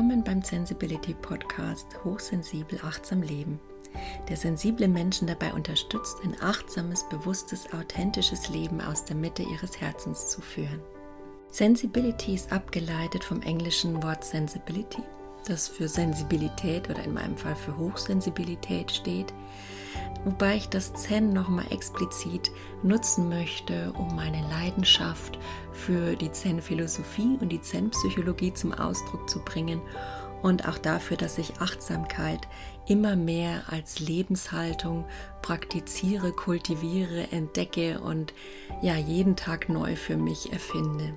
Willkommen beim Sensibility Podcast Hochsensibel achtsam leben, der sensible Menschen dabei unterstützt, ein achtsames, bewusstes, authentisches Leben aus der Mitte ihres Herzens zu führen. Sensibility ist abgeleitet vom englischen Wort Sensibility, das für Sensibilität oder in meinem Fall für Hochsensibilität steht, wobei ich das Zen nochmal explizit nutzen möchte, um meine Leidenschaft für die Zen-Philosophie und die Zen-Psychologie zum Ausdruck zu bringen und auch dafür, dass ich Achtsamkeit immer mehr als Lebenshaltung praktiziere, kultiviere, entdecke und ja jeden Tag neu für mich erfinde.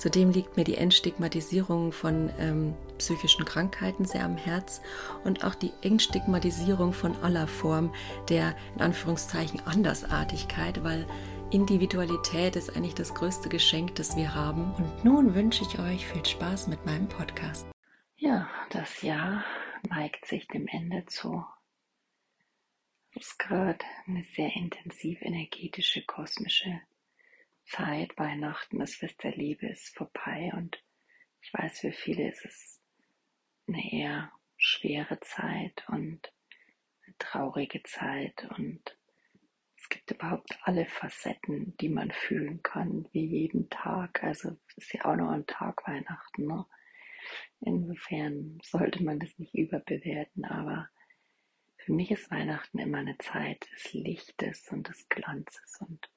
Zudem liegt mir die Entstigmatisierung von ähm, psychischen Krankheiten sehr am Herz und auch die Entstigmatisierung von aller Form der in Anführungszeichen Andersartigkeit, weil Individualität ist eigentlich das größte Geschenk, das wir haben. Und nun wünsche ich euch viel Spaß mit meinem Podcast. Ja, das Jahr neigt sich dem Ende zu. Es ist gerade eine sehr intensiv energetische kosmische Zeit, Weihnachten, das Fest der Liebe ist vorbei und ich weiß, für viele ist es eine eher schwere Zeit und eine traurige Zeit und es gibt überhaupt alle Facetten, die man fühlen kann, wie jeden Tag. Also ist ja auch noch ein Tag Weihnachten. Ne? Insofern sollte man das nicht überbewerten, aber für mich ist Weihnachten immer eine Zeit des Lichtes und des Glanzes und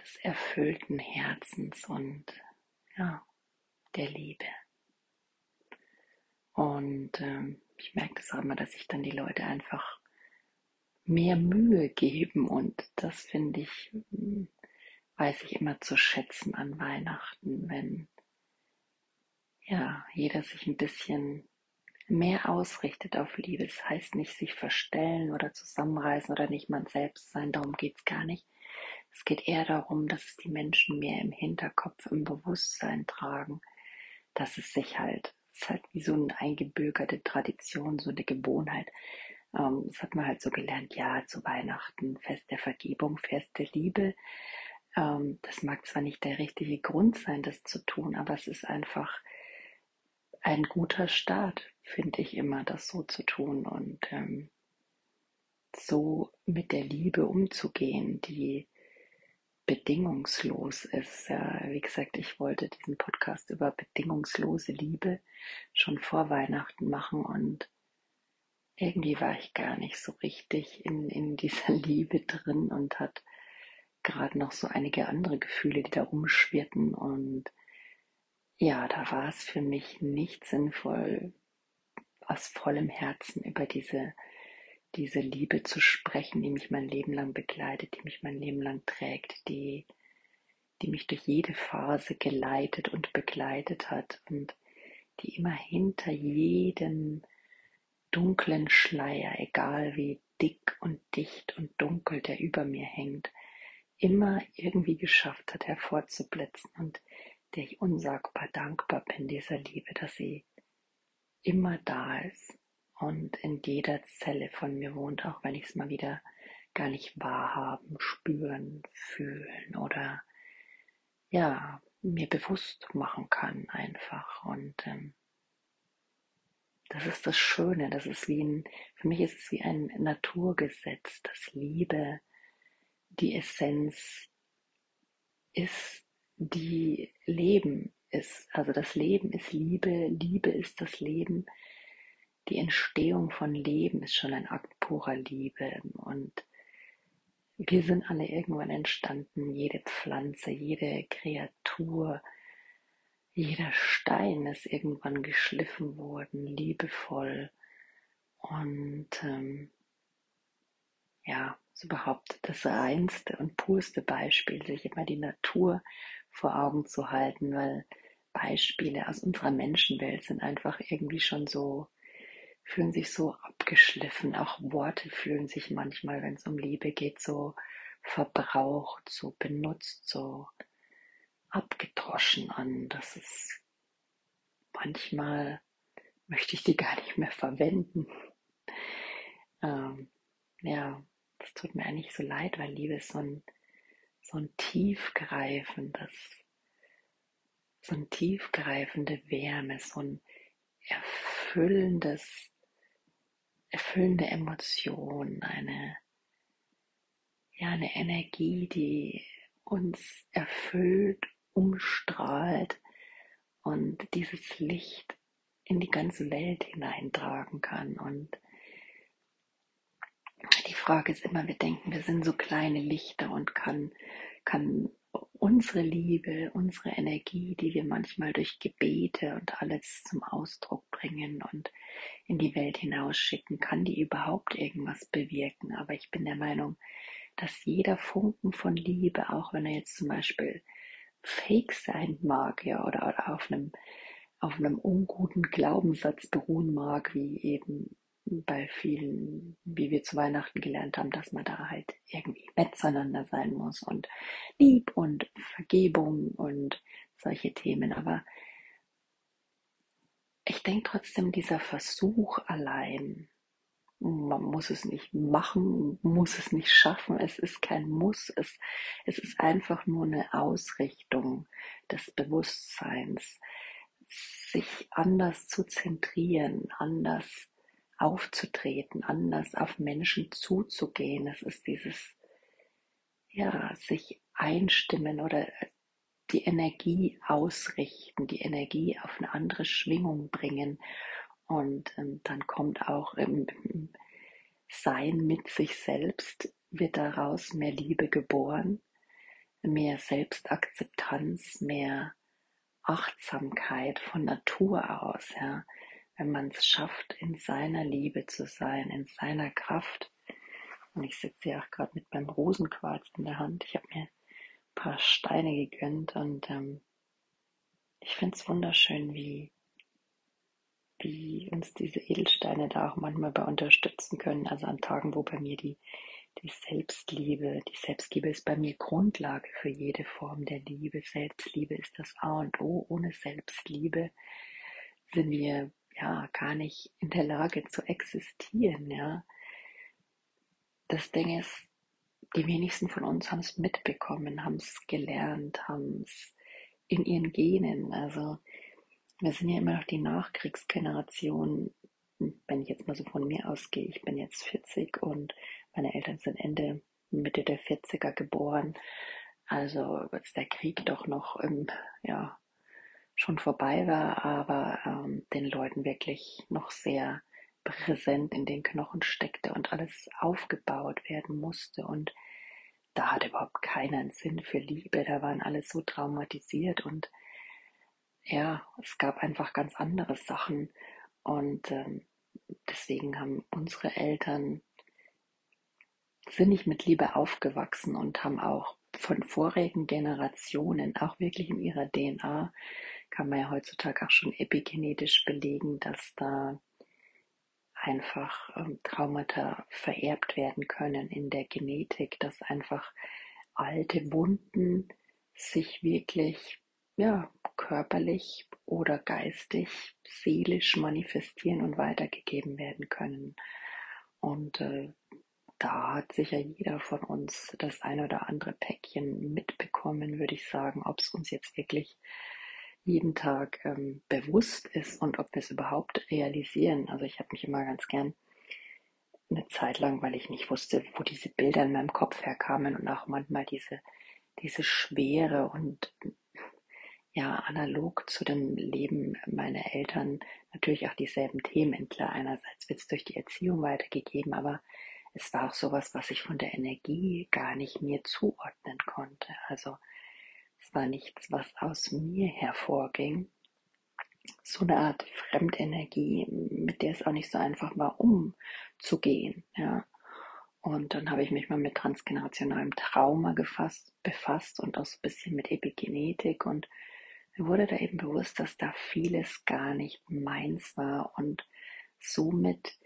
des erfüllten Herzens und ja, der Liebe. Und ähm, ich merke das auch immer, dass sich dann die Leute einfach mehr Mühe geben und das finde ich, hm, weiß ich immer zu schätzen an Weihnachten, wenn ja, jeder sich ein bisschen mehr ausrichtet auf Liebe. Das heißt nicht sich verstellen oder zusammenreißen oder nicht man selbst sein, darum geht es gar nicht, es geht eher darum, dass es die Menschen mehr im Hinterkopf, im Bewusstsein tragen, dass es sich halt, es ist halt wie so eine eingebürgerte Tradition, so eine Gewohnheit. Ähm, das hat man halt so gelernt, ja, zu Weihnachten, Fest der Vergebung, Fest der Liebe. Ähm, das mag zwar nicht der richtige Grund sein, das zu tun, aber es ist einfach ein guter Start, finde ich immer, das so zu tun und ähm, so mit der Liebe umzugehen, die bedingungslos ist. Wie gesagt, ich wollte diesen Podcast über bedingungslose Liebe schon vor Weihnachten machen und irgendwie war ich gar nicht so richtig in, in dieser Liebe drin und hat gerade noch so einige andere Gefühle, die da rumschwirrten und ja, da war es für mich nicht sinnvoll, aus vollem Herzen über diese diese Liebe zu sprechen, die mich mein Leben lang begleitet, die mich mein Leben lang trägt, die, die mich durch jede Phase geleitet und begleitet hat und die immer hinter jedem dunklen Schleier, egal wie dick und dicht und dunkel der über mir hängt, immer irgendwie geschafft hat hervorzublitzen und der ich unsagbar dankbar bin dieser Liebe, dass sie immer da ist und in jeder Zelle von mir wohnt, auch wenn ich es mal wieder gar nicht wahrhaben, spüren, fühlen oder ja, mir bewusst machen kann einfach. Und ähm, das ist das Schöne, das ist wie ein, für mich ist es wie ein Naturgesetz, dass Liebe die Essenz ist, die Leben ist. Also das Leben ist Liebe, Liebe ist das Leben. Die Entstehung von Leben ist schon ein Akt purer Liebe. Und wir sind alle irgendwann entstanden, jede Pflanze, jede Kreatur, jeder Stein ist irgendwann geschliffen worden, liebevoll. Und ähm, ja, ist überhaupt das reinste und purste Beispiel, sich immer die Natur vor Augen zu halten, weil Beispiele aus unserer Menschenwelt sind einfach irgendwie schon so, fühlen sich so abgeschliffen. Auch Worte fühlen sich manchmal, wenn es um Liebe geht, so verbraucht, so benutzt, so abgedroschen an. Das ist manchmal möchte ich die gar nicht mehr verwenden. Ähm, ja, das tut mir eigentlich so leid, weil Liebe ist so ein, so ein tiefgreifendes, so ein tiefgreifende Wärme, so ein erfüllendes, erfüllende Emotion, eine, ja, eine Energie, die uns erfüllt, umstrahlt und dieses Licht in die ganze Welt hineintragen kann. Und die Frage ist immer, wir denken, wir sind so kleine Lichter und kann, kann unsere Liebe, unsere Energie, die wir manchmal durch Gebete und alles zum Ausdruck bringen und in die Welt hinausschicken, kann die überhaupt irgendwas bewirken? Aber ich bin der Meinung, dass jeder Funken von Liebe, auch wenn er jetzt zum Beispiel fake sein mag, ja, oder, oder auf einem, auf einem unguten Glaubenssatz beruhen mag, wie eben bei vielen, wie wir zu Weihnachten gelernt haben, dass man da halt irgendwie nett zueinander sein muss und lieb und Vergebung und solche Themen. Aber ich denke trotzdem, dieser Versuch allein, man muss es nicht machen, muss es nicht schaffen, es ist kein Muss, es, es ist einfach nur eine Ausrichtung des Bewusstseins, sich anders zu zentrieren, anders aufzutreten, anders auf Menschen zuzugehen. Es ist dieses, ja, sich einstimmen oder die Energie ausrichten, die Energie auf eine andere Schwingung bringen. Und ähm, dann kommt auch im, im Sein mit sich selbst, wird daraus mehr Liebe geboren, mehr Selbstakzeptanz, mehr Achtsamkeit von Natur aus, ja wenn man es schafft, in seiner Liebe zu sein, in seiner Kraft. Und ich sitze ja auch gerade mit meinem Rosenquarz in der Hand. Ich habe mir ein paar Steine gegönnt und ähm, ich finde es wunderschön, wie, wie uns diese Edelsteine da auch manchmal bei unterstützen können. Also an Tagen, wo bei mir die, die Selbstliebe, die Selbstliebe ist bei mir Grundlage für jede Form der Liebe. Selbstliebe ist das A und O. Ohne Selbstliebe sind wir ja gar nicht in der Lage zu existieren, ja. Das Ding ist, die wenigsten von uns haben es mitbekommen, haben es gelernt, haben es in ihren Genen. Also wir sind ja immer noch die Nachkriegsgeneration. Wenn ich jetzt mal so von mir ausgehe, ich bin jetzt 40 und meine Eltern sind Ende, Mitte der 40er geboren. Also als der Krieg doch noch im, ja, schon vorbei war, aber ähm, den Leuten wirklich noch sehr präsent in den Knochen steckte und alles aufgebaut werden musste. Und da hatte überhaupt keinen Sinn für Liebe. Da waren alle so traumatisiert und ja, es gab einfach ganz andere Sachen. Und ähm, deswegen haben unsere Eltern sind nicht mit Liebe aufgewachsen und haben auch von vorigen Generationen auch wirklich in ihrer DNA kann man ja heutzutage auch schon epigenetisch belegen, dass da einfach ähm, Traumata vererbt werden können in der Genetik, dass einfach alte Wunden sich wirklich ja, körperlich oder geistig, seelisch manifestieren und weitergegeben werden können. Und äh, da hat sicher jeder von uns das ein oder andere Päckchen mitbekommen, würde ich sagen, ob es uns jetzt wirklich jeden Tag ähm, bewusst ist und ob wir es überhaupt realisieren. Also ich habe mich immer ganz gern eine Zeit lang, weil ich nicht wusste, wo diese Bilder in meinem Kopf herkamen und auch manchmal diese, diese Schwere und ja, analog zu dem Leben meiner Eltern natürlich auch dieselben Themen. Klar, einerseits wird es durch die Erziehung weitergegeben, aber es war auch sowas, was ich von der Energie gar nicht mir zuordnen konnte. Also es war nichts, was aus mir hervorging. So eine Art Fremdenergie, mit der es auch nicht so einfach war, umzugehen. Ja. Und dann habe ich mich mal mit transgenerationalem Trauma gefasst, befasst und auch so ein bisschen mit Epigenetik und mir wurde da eben bewusst, dass da vieles gar nicht meins war und somit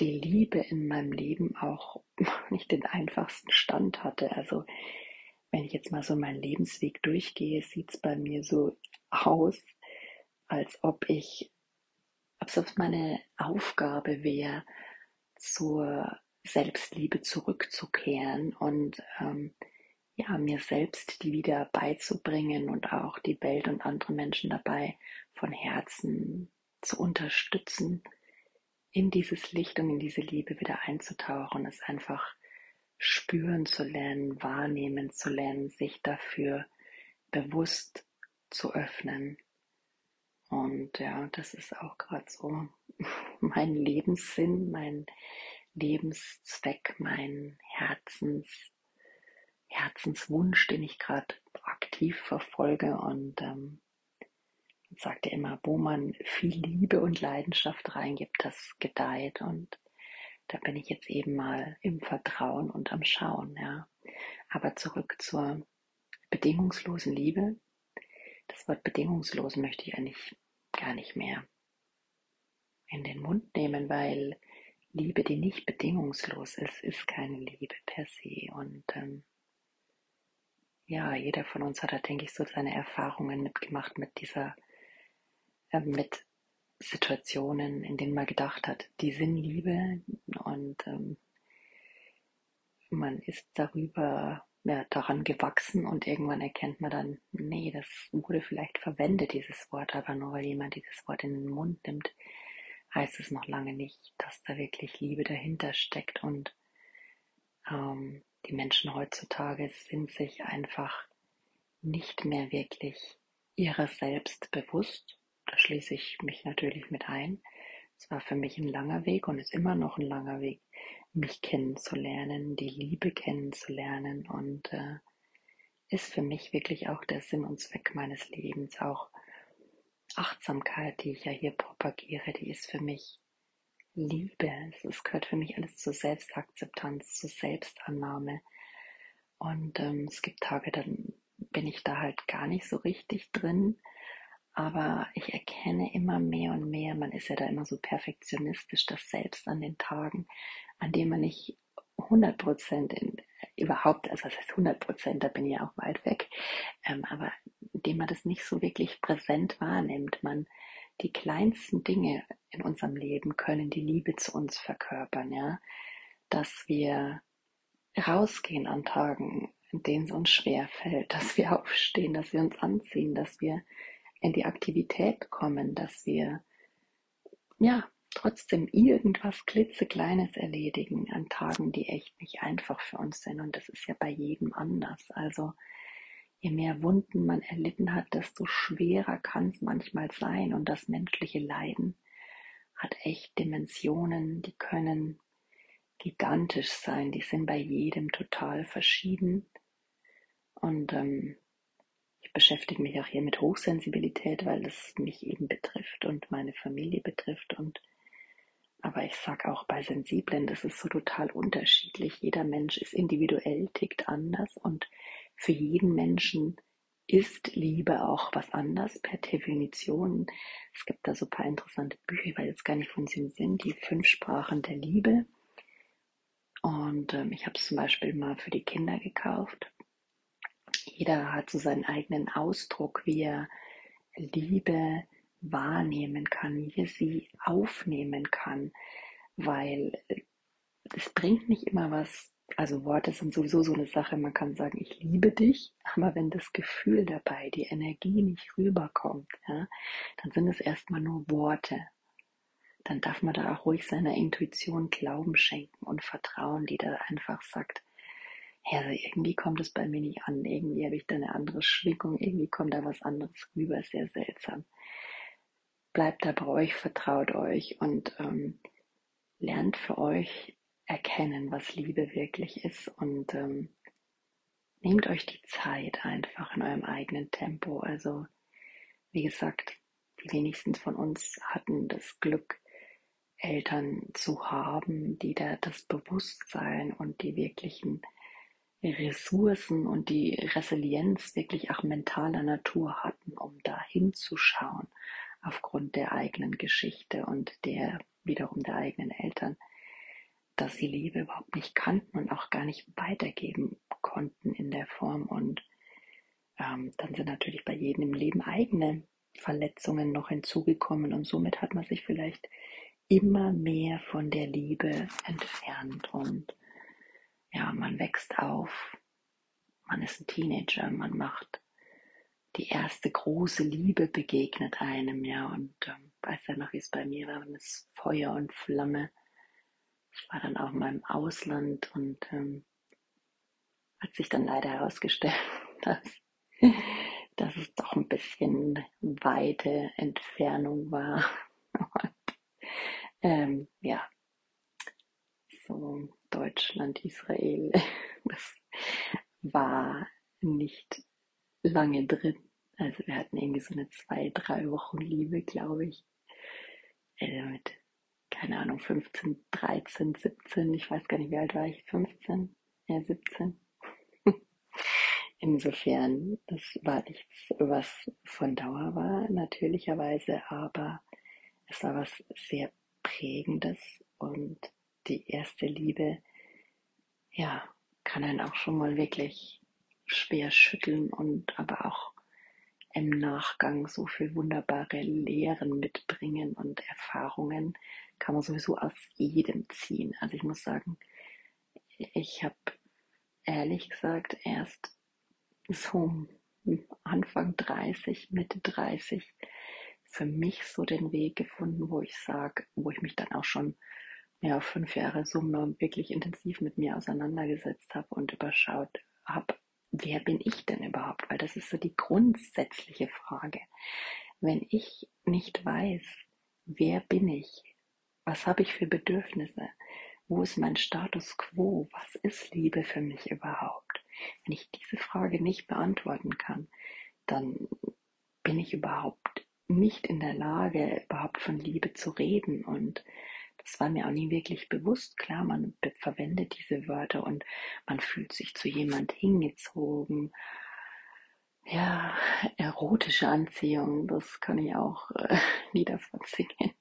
die Liebe in meinem Leben auch nicht den einfachsten Stand hatte. Also wenn ich jetzt mal so meinen Lebensweg durchgehe, sieht es bei mir so aus, als ob ich, als ob es meine Aufgabe wäre, zur Selbstliebe zurückzukehren und ähm, ja, mir selbst die wieder beizubringen und auch die Welt und andere Menschen dabei von Herzen zu unterstützen, in dieses Licht und in diese Liebe wieder einzutauchen, es einfach spüren zu lernen, wahrnehmen zu lernen, sich dafür bewusst zu öffnen. Und ja, das ist auch gerade so mein Lebenssinn, mein Lebenszweck, mein Herzens, Herzenswunsch, den ich gerade aktiv verfolge. Und ähm, sagt er immer, wo man viel Liebe und Leidenschaft reingibt, das gedeiht. Und da bin ich jetzt eben mal im Vertrauen und am Schauen, ja. Aber zurück zur bedingungslosen Liebe. Das Wort bedingungslos möchte ich eigentlich gar nicht mehr in den Mund nehmen, weil Liebe, die nicht bedingungslos ist, ist keine Liebe per se. Und ähm, ja, jeder von uns hat da, denke ich, so seine Erfahrungen mitgemacht mit dieser, äh, mit Situationen, in denen man gedacht hat, die sind Liebe und ähm, man ist darüber ja, daran gewachsen und irgendwann erkennt man dann, nee, das wurde vielleicht verwendet, dieses Wort, aber nur weil jemand dieses Wort in den Mund nimmt, heißt es noch lange nicht, dass da wirklich Liebe dahinter steckt und ähm, die Menschen heutzutage sind sich einfach nicht mehr wirklich ihrer selbst bewusst da schließe ich mich natürlich mit ein. Es war für mich ein langer Weg und ist immer noch ein langer Weg, mich kennenzulernen, die Liebe kennenzulernen und äh, ist für mich wirklich auch der Sinn und Zweck meines Lebens. Auch Achtsamkeit, die ich ja hier propagiere, die ist für mich Liebe. Es gehört für mich alles zur Selbstakzeptanz, zur Selbstannahme. Und ähm, es gibt Tage, dann bin ich da halt gar nicht so richtig drin. Aber ich erkenne immer mehr und mehr, man ist ja da immer so perfektionistisch, dass selbst an den Tagen, an denen man nicht 100 Prozent überhaupt, also das heißt 100 Prozent, da bin ich ja auch weit weg, ähm, aber indem man das nicht so wirklich präsent wahrnimmt, man die kleinsten Dinge in unserem Leben können die Liebe zu uns verkörpern, ja, dass wir rausgehen an Tagen, in denen es uns schwer fällt, dass wir aufstehen, dass wir uns anziehen, dass wir in die Aktivität kommen, dass wir ja trotzdem irgendwas klitzekleines erledigen an Tagen, die echt nicht einfach für uns sind. Und das ist ja bei jedem anders. Also je mehr Wunden man erlitten hat, desto schwerer kann es manchmal sein. Und das menschliche Leiden hat echt Dimensionen, die können gigantisch sein. Die sind bei jedem total verschieden. Und ähm, ich beschäftige mich auch hier mit Hochsensibilität, weil es mich eben betrifft und meine Familie betrifft. Und aber ich sage auch bei Sensiblen, das ist so total unterschiedlich. Jeder Mensch ist individuell, tickt anders und für jeden Menschen ist Liebe auch was anders per Definition. Es gibt da so ein paar interessante Bücher, weil jetzt gar nicht von sie sind, die fünf Sprachen der Liebe. Und ähm, ich habe es zum Beispiel mal für die Kinder gekauft jeder hat so seinen eigenen Ausdruck, wie er Liebe wahrnehmen kann, wie er sie aufnehmen kann, weil es bringt nicht immer was, also Worte sind sowieso so eine Sache, man kann sagen, ich liebe dich, aber wenn das Gefühl dabei, die Energie nicht rüberkommt, ja, dann sind es erstmal nur Worte. Dann darf man da auch ruhig seiner Intuition Glauben schenken und Vertrauen, die da einfach sagt, ja, also irgendwie kommt es bei mir nicht an, irgendwie habe ich da eine andere Schwingung, irgendwie kommt da was anderes rüber, sehr seltsam. Bleibt da bei euch, vertraut euch und ähm, lernt für euch erkennen, was Liebe wirklich ist und ähm, nehmt euch die Zeit einfach in eurem eigenen Tempo. Also wie gesagt, die wenigsten von uns hatten das Glück, Eltern zu haben, die da das Bewusstsein und die wirklichen Ressourcen und die Resilienz wirklich auch mentaler Natur hatten, um da hinzuschauen aufgrund der eigenen Geschichte und der wiederum der eigenen Eltern dass sie Liebe überhaupt nicht kannten und auch gar nicht weitergeben konnten in der Form. Und ähm, dann sind natürlich bei jedem im Leben eigene Verletzungen noch hinzugekommen und somit hat man sich vielleicht immer mehr von der Liebe entfernt und ja, man wächst auf, man ist ein Teenager, man macht die erste große Liebe begegnet einem, ja, und ähm, weiß ja noch, wie es bei mir war, man ist Feuer und Flamme ich war dann auch mal im Ausland und ähm, hat sich dann leider herausgestellt, dass, dass es doch ein bisschen weite Entfernung war. Und, ähm, ja, so Deutschland, Israel, das war nicht lange drin. Also wir hatten irgendwie so eine zwei, drei Wochen Liebe, glaube ich. Also mit keine Ahnung, 15, 13, 17, ich weiß gar nicht, wie alt war ich, 15, ja, 17. Insofern, das war nichts, was von Dauer war, natürlicherweise, aber es war was sehr Prägendes und die erste Liebe, ja, kann einen auch schon mal wirklich schwer schütteln und aber auch im Nachgang so viel wunderbare Lehren mitbringen und Erfahrungen, kann man sowieso aus jedem ziehen. Also ich muss sagen, ich habe ehrlich gesagt erst so Anfang 30, Mitte 30 für mich so den Weg gefunden, wo ich sage, wo ich mich dann auch schon ja, fünf Jahre Summe wirklich intensiv mit mir auseinandergesetzt habe und überschaut habe, wer bin ich denn überhaupt? Weil das ist so die grundsätzliche Frage. Wenn ich nicht weiß, wer bin ich, was habe ich für Bedürfnisse? Wo ist mein Status quo? Was ist Liebe für mich überhaupt? Wenn ich diese Frage nicht beantworten kann, dann bin ich überhaupt nicht in der Lage, überhaupt von Liebe zu reden. Und das war mir auch nie wirklich bewusst. Klar, man verwendet diese Wörter und man fühlt sich zu jemand hingezogen. Ja, erotische Anziehung, das kann ich auch äh, Lieder von singen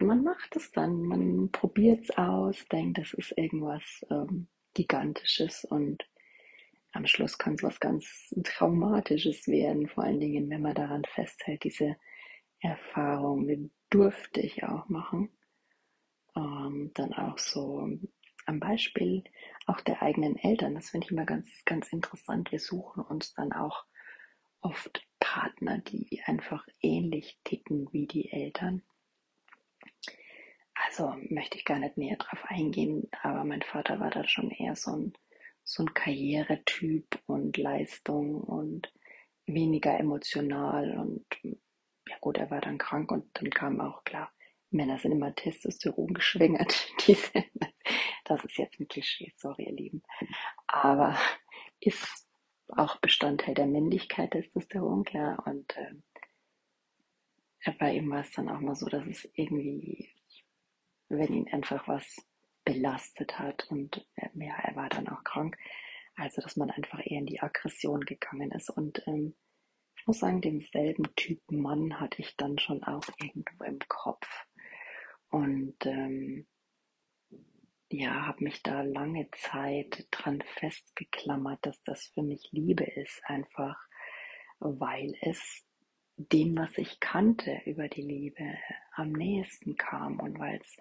man macht es dann, man probiert es aus, denkt, das ist irgendwas ähm, Gigantisches und am Schluss kann es was ganz Traumatisches werden, vor allen Dingen, wenn man daran festhält, diese Erfahrung durfte ich auch machen. Ähm, dann auch so am Beispiel auch der eigenen Eltern, das finde ich immer ganz, ganz interessant. Wir suchen uns dann auch oft Partner, die einfach ähnlich ticken wie die Eltern. Also möchte ich gar nicht näher drauf eingehen, aber mein Vater war da schon eher so ein, so ein Karrieretyp und Leistung und weniger emotional und ja gut, er war dann krank und dann kam auch klar, Männer sind immer Testosteron geschwängert. Diese, das ist jetzt ein Klischee, sorry ihr Lieben. Aber ist auch Bestandteil der Männlichkeit Testosteron, klar. Und äh, bei ihm war es dann auch mal so, dass es irgendwie wenn ihn einfach was belastet hat und ja, er war dann auch krank. Also, dass man einfach eher in die Aggression gegangen ist. Und ähm, ich muss sagen, denselben Typen Mann hatte ich dann schon auch irgendwo im Kopf. Und ähm, ja, habe mich da lange Zeit dran festgeklammert, dass das für mich Liebe ist, einfach weil es dem, was ich kannte über die Liebe, am nächsten kam und weil es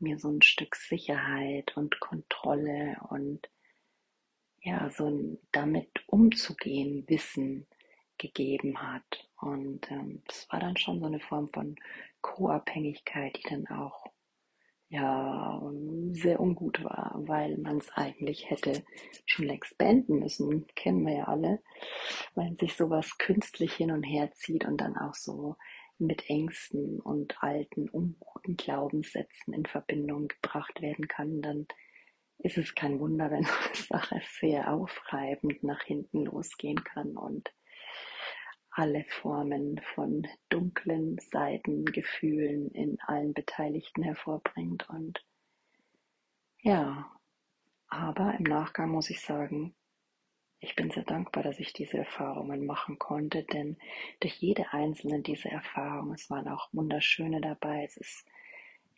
mir so ein Stück Sicherheit und Kontrolle und ja, so ein damit umzugehen, Wissen gegeben hat. Und ähm, das war dann schon so eine Form von Co-Abhängigkeit, die dann auch ja sehr ungut war, weil man es eigentlich hätte schon längst beenden müssen. Kennen wir ja alle, weil sich sowas künstlich hin und her zieht und dann auch so mit Ängsten und alten, unguten Glaubenssätzen in Verbindung gebracht werden kann, dann ist es kein Wunder, wenn so eine Sache sehr aufreibend nach hinten losgehen kann und alle Formen von dunklen Seitengefühlen in allen Beteiligten hervorbringt. Und ja, aber im Nachgang muss ich sagen, ich bin sehr dankbar, dass ich diese Erfahrungen machen konnte, denn durch jede einzelne dieser Erfahrungen, es waren auch wunderschöne dabei, es ist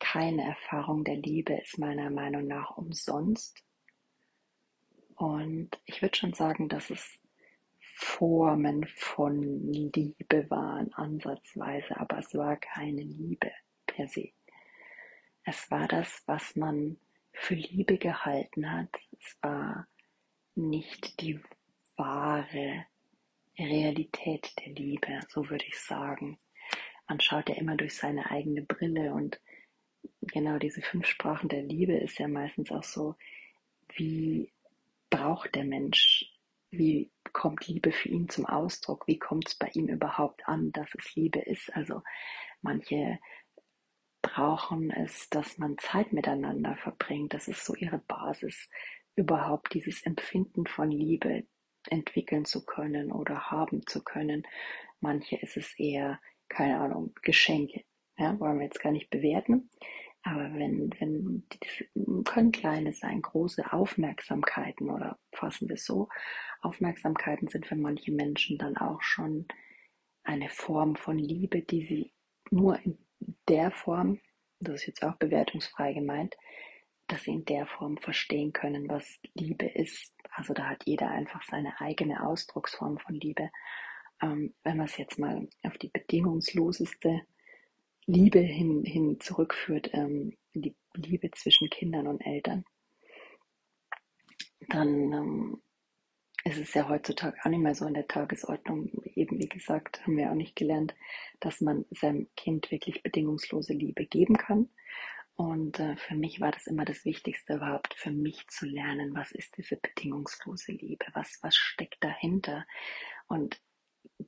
keine Erfahrung der Liebe, ist meiner Meinung nach umsonst. Und ich würde schon sagen, dass es Formen von Liebe waren, ansatzweise, aber es war keine Liebe per se. Es war das, was man für Liebe gehalten hat. Es war nicht die wahre Realität der Liebe, so würde ich sagen. Man schaut ja immer durch seine eigene Brille und genau diese fünf Sprachen der Liebe ist ja meistens auch so, wie braucht der Mensch, wie kommt Liebe für ihn zum Ausdruck, wie kommt es bei ihm überhaupt an, dass es Liebe ist. Also manche brauchen es, dass man Zeit miteinander verbringt, das ist so ihre Basis, überhaupt dieses Empfinden von Liebe entwickeln zu können oder haben zu können. Manche ist es eher, keine Ahnung, Geschenke. Ja, wollen wir jetzt gar nicht bewerten. Aber wenn, wenn, können kleine sein, große Aufmerksamkeiten oder fassen wir so, Aufmerksamkeiten sind für manche Menschen dann auch schon eine Form von Liebe, die sie nur in der Form, das ist jetzt auch bewertungsfrei gemeint, dass sie in der Form verstehen können, was Liebe ist. Also da hat jeder einfach seine eigene Ausdrucksform von Liebe. Ähm, wenn man es jetzt mal auf die bedingungsloseste Liebe hin, hin zurückführt, ähm, die Liebe zwischen Kindern und Eltern, dann ähm, ist es ja heutzutage auch nicht mehr so in der Tagesordnung. Eben wie gesagt, haben wir auch nicht gelernt, dass man seinem Kind wirklich bedingungslose Liebe geben kann. Und äh, für mich war das immer das Wichtigste überhaupt, für mich zu lernen, was ist diese bedingungslose Liebe, was, was steckt dahinter. Und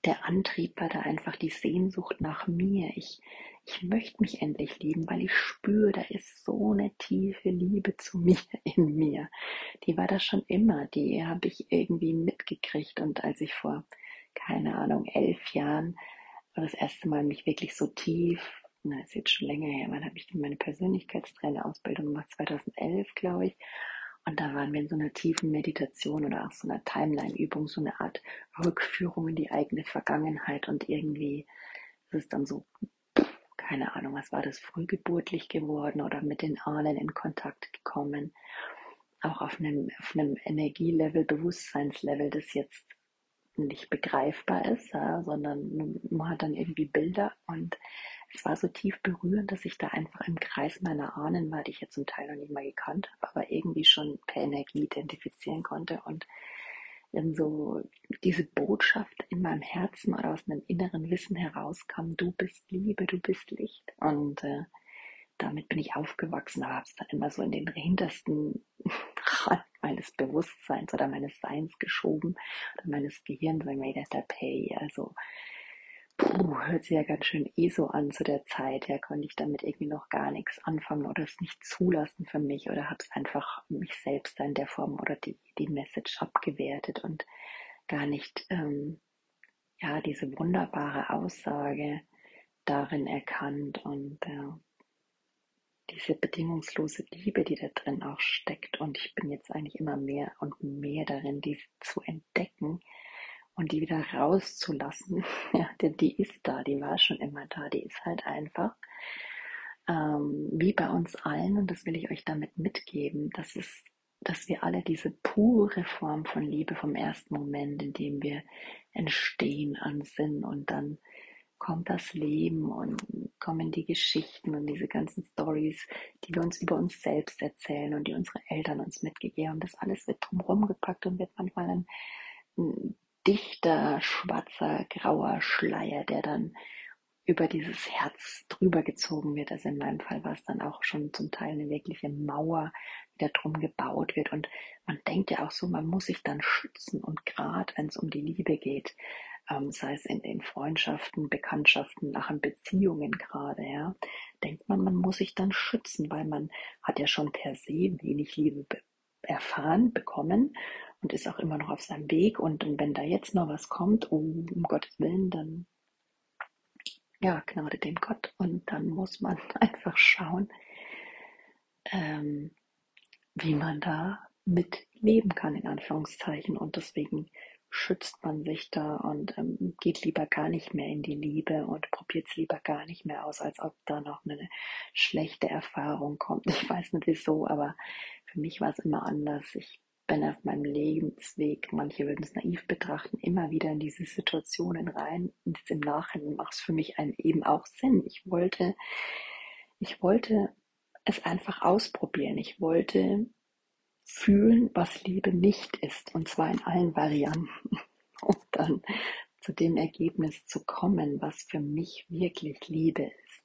der Antrieb war da einfach die Sehnsucht nach mir. Ich, ich möchte mich endlich lieben, weil ich spüre, da ist so eine tiefe Liebe zu mir in mir. Die war da schon immer, die habe ich irgendwie mitgekriegt. Und als ich vor, keine Ahnung, elf Jahren das erste Mal mich wirklich so tief na, ist jetzt schon länger her, wann habe ich denn meine Persönlichkeitstrainerausbildung gemacht? 2011, glaube ich. Und da waren wir in so einer tiefen Meditation oder auch so einer Timeline-Übung, so eine Art Rückführung in die eigene Vergangenheit und irgendwie ist es dann so, keine Ahnung, was war das, frühgeburtlich geworden oder mit den Ahnen in Kontakt gekommen. Auch auf einem, auf einem Energielevel, Bewusstseinslevel, das jetzt nicht begreifbar ist, ja, sondern man hat dann irgendwie Bilder und es war so tief berührend, dass ich da einfach im Kreis meiner Ahnen war, die ich jetzt zum Teil noch nicht mal gekannt habe, aber irgendwie schon per Energie identifizieren konnte und dann so diese Botschaft in meinem Herzen oder aus einem inneren Wissen herauskam, du bist Liebe, du bist Licht. Und äh, damit bin ich aufgewachsen, habe es dann immer so in den hintersten Rand meines Bewusstseins oder meines Seins geschoben oder meines Gehirns, weil mir gedacht habe, hey, also puh, hört sich ja ganz schön eh so an zu der Zeit. Ja, konnte ich damit irgendwie noch gar nichts anfangen oder es nicht zulassen für mich oder habe es einfach mich selbst in der Form oder die, die Message abgewertet und gar nicht, ähm, ja, diese wunderbare Aussage darin erkannt und äh, diese bedingungslose Liebe, die da drin auch steckt. Und ich bin jetzt eigentlich immer mehr und mehr darin, die zu entdecken und die wieder rauszulassen. Ja, denn die ist da, die war schon immer da, die ist halt einfach ähm, wie bei uns allen. Und das will ich euch damit mitgeben, dass es dass wir alle diese pure Form von Liebe vom ersten Moment, in dem wir entstehen an Sinn und dann kommt das Leben und kommen die Geschichten und diese ganzen Stories, die wir uns über uns selbst erzählen und die unsere Eltern uns mitgegeben haben. Das alles wird drumherum gepackt und wird manchmal ein, ein dichter, schwarzer, grauer Schleier, der dann über dieses Herz drüber gezogen wird. Also in meinem Fall war es dann auch schon zum Teil eine wirkliche Mauer, die da drum gebaut wird. Und man denkt ja auch so, man muss sich dann schützen. Und gerade wenn es um die Liebe geht, ähm, sei es in den Freundschaften, Bekanntschaften, nach Beziehungen gerade, ja, denkt man, man muss sich dann schützen, weil man hat ja schon per se wenig Liebe be erfahren, bekommen und ist auch immer noch auf seinem Weg. Und, und wenn da jetzt noch was kommt, oh, um Gottes Willen, dann ja, Gnade dem Gott. Und dann muss man einfach schauen, ähm, wie man da mit leben kann, in Anführungszeichen. Und deswegen schützt man sich da und ähm, geht lieber gar nicht mehr in die Liebe und probiert es lieber gar nicht mehr aus, als ob da noch eine schlechte Erfahrung kommt. Ich weiß nicht wieso, aber für mich war es immer anders. Ich bin auf meinem Lebensweg, manche würden es naiv betrachten, immer wieder in diese Situationen rein. Und jetzt im Nachhinein macht es für mich einen eben auch Sinn. Ich wollte, ich wollte es einfach ausprobieren. Ich wollte fühlen, was Liebe nicht ist, und zwar in allen Varianten, um dann zu dem Ergebnis zu kommen, was für mich wirklich Liebe ist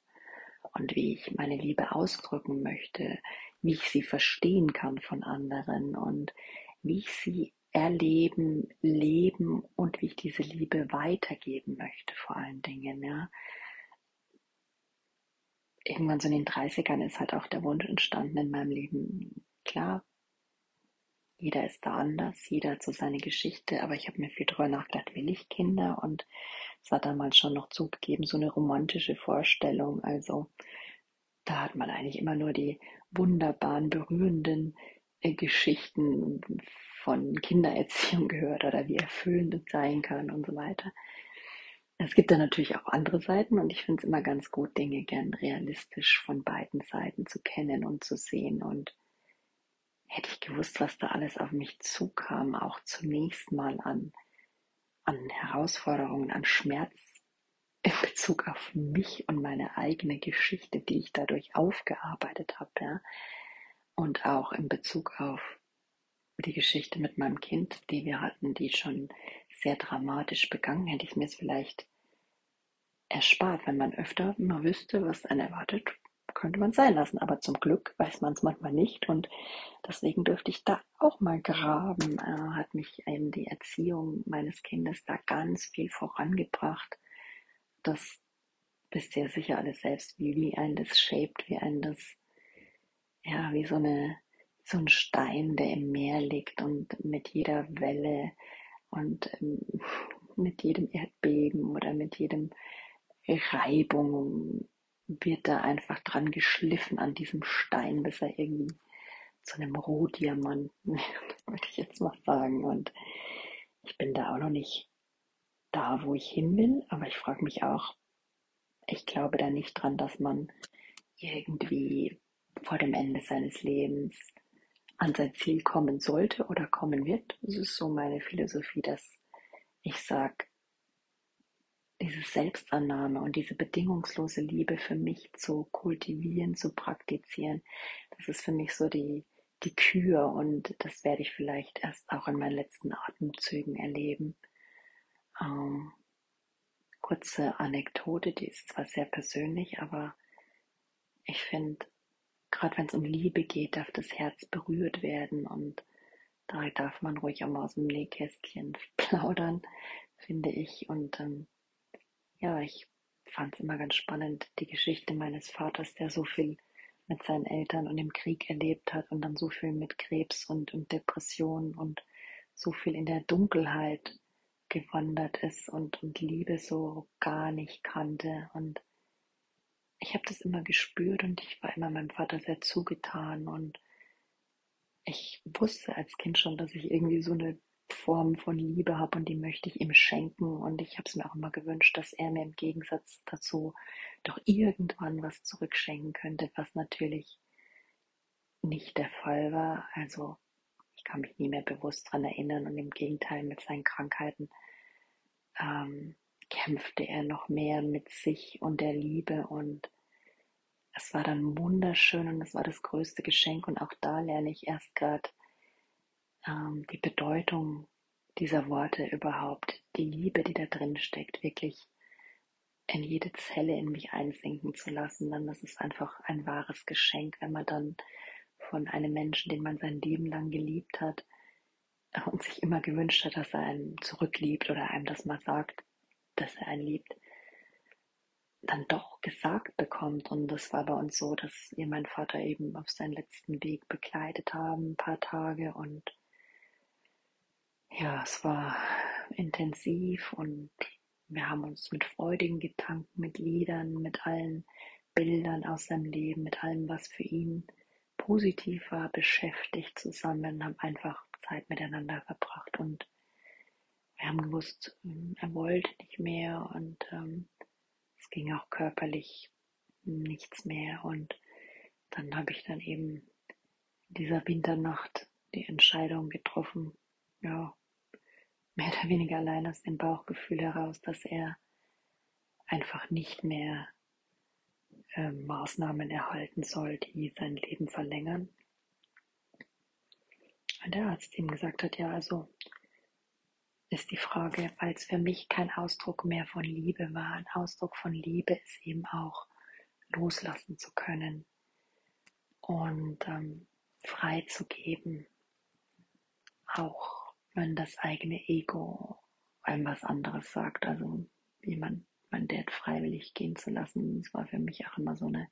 und wie ich meine Liebe ausdrücken möchte, wie ich sie verstehen kann von anderen und wie ich sie erleben, leben und wie ich diese Liebe weitergeben möchte, vor allen Dingen, ja. Irgendwann so in den 30ern ist halt auch der Wunsch entstanden in meinem Leben, klar, jeder ist da anders, jeder hat so seine Geschichte, aber ich habe mir viel drüber nachgedacht, will ich Kinder? Und es war damals schon noch zugegeben, so eine romantische Vorstellung. Also da hat man eigentlich immer nur die wunderbaren, berührenden äh, Geschichten von Kindererziehung gehört oder wie erfüllend es sein kann und so weiter. Es gibt da natürlich auch andere Seiten und ich finde es immer ganz gut, Dinge gern realistisch von beiden Seiten zu kennen und zu sehen und hätte ich gewusst, was da alles auf mich zukam, auch zunächst mal an, an Herausforderungen, an Schmerz in Bezug auf mich und meine eigene Geschichte, die ich dadurch aufgearbeitet habe, ja. Und auch in Bezug auf die Geschichte mit meinem Kind, die wir hatten, die schon sehr dramatisch begangen, hätte ich mir es vielleicht erspart, wenn man öfter mal wüsste, was einen erwartet, könnte man sein lassen. Aber zum Glück weiß man es manchmal nicht und deswegen dürfte ich da auch mal graben. Äh, hat mich eben die Erziehung meines Kindes da ganz viel vorangebracht. Das wisst ihr sicher alles selbst, wie, wie ein das shaped, wie ein das, ja, wie so eine, so ein Stein, der im Meer liegt und mit jeder Welle und ähm, mit jedem Erdbeben oder mit jedem Reibung wird da einfach dran geschliffen an diesem Stein, bis er irgendwie zu einem Rohdiamanten würde ich jetzt mal sagen. Und ich bin da auch noch nicht da, wo ich hin will, aber ich frage mich auch, ich glaube da nicht dran, dass man irgendwie vor dem Ende seines Lebens an sein Ziel kommen sollte oder kommen wird. Das ist so meine Philosophie, dass ich sage, diese Selbstannahme und diese bedingungslose Liebe für mich zu kultivieren, zu praktizieren, das ist für mich so die, die Kür und das werde ich vielleicht erst auch in meinen letzten Atemzügen erleben. Ähm, kurze Anekdote, die ist zwar sehr persönlich, aber ich finde, gerade wenn es um Liebe geht, darf das Herz berührt werden und da darf man ruhig auch mal aus dem Nähkästchen plaudern, finde ich. Und ähm, ja, ich fand es immer ganz spannend, die Geschichte meines Vaters, der so viel mit seinen Eltern und im Krieg erlebt hat und dann so viel mit Krebs und, und Depressionen und so viel in der Dunkelheit gewandert ist und, und Liebe so gar nicht kannte. Und ich habe das immer gespürt und ich war immer meinem Vater sehr zugetan und ich wusste als Kind schon, dass ich irgendwie so eine Form von Liebe habe und die möchte ich ihm schenken. Und ich habe es mir auch immer gewünscht, dass er mir im Gegensatz dazu doch irgendwann was zurückschenken könnte, was natürlich nicht der Fall war. Also kann mich nie mehr bewusst daran erinnern und im Gegenteil mit seinen Krankheiten ähm, kämpfte er noch mehr mit sich und der Liebe und es war dann wunderschön und es war das größte Geschenk und auch da lerne ich erst gerade ähm, die Bedeutung dieser Worte überhaupt, die Liebe, die da drin steckt, wirklich in jede Zelle in mich einsinken zu lassen, dann das ist einfach ein wahres Geschenk, wenn man dann von einem Menschen, den man sein Leben lang geliebt hat und sich immer gewünscht hat, dass er einen zurückliebt oder einem das mal sagt, dass er einen liebt, dann doch gesagt bekommt. Und das war bei uns so, dass wir meinen Vater eben auf seinen letzten Weg begleitet haben, ein paar Tage. Und ja, es war intensiv und wir haben uns mit freudigen Gedanken, mit Liedern, mit allen Bildern aus seinem Leben, mit allem, was für ihn positiv war, beschäftigt zusammen, haben einfach Zeit miteinander verbracht und wir haben gewusst, er wollte nicht mehr und ähm, es ging auch körperlich nichts mehr und dann habe ich dann eben in dieser Winternacht die Entscheidung getroffen, ja, mehr oder weniger allein aus dem Bauchgefühl heraus, dass er einfach nicht mehr Maßnahmen erhalten soll, die sein Leben verlängern. Und der Arzt ihm gesagt hat, ja, also ist die Frage, weil es für mich kein Ausdruck mehr von Liebe war. Ein Ausdruck von Liebe ist eben auch loslassen zu können und ähm, frei zu geben, auch wenn das eigene Ego einem was anderes sagt. Also wie mein Dad freiwillig gehen zu lassen, das war für mich auch immer so eine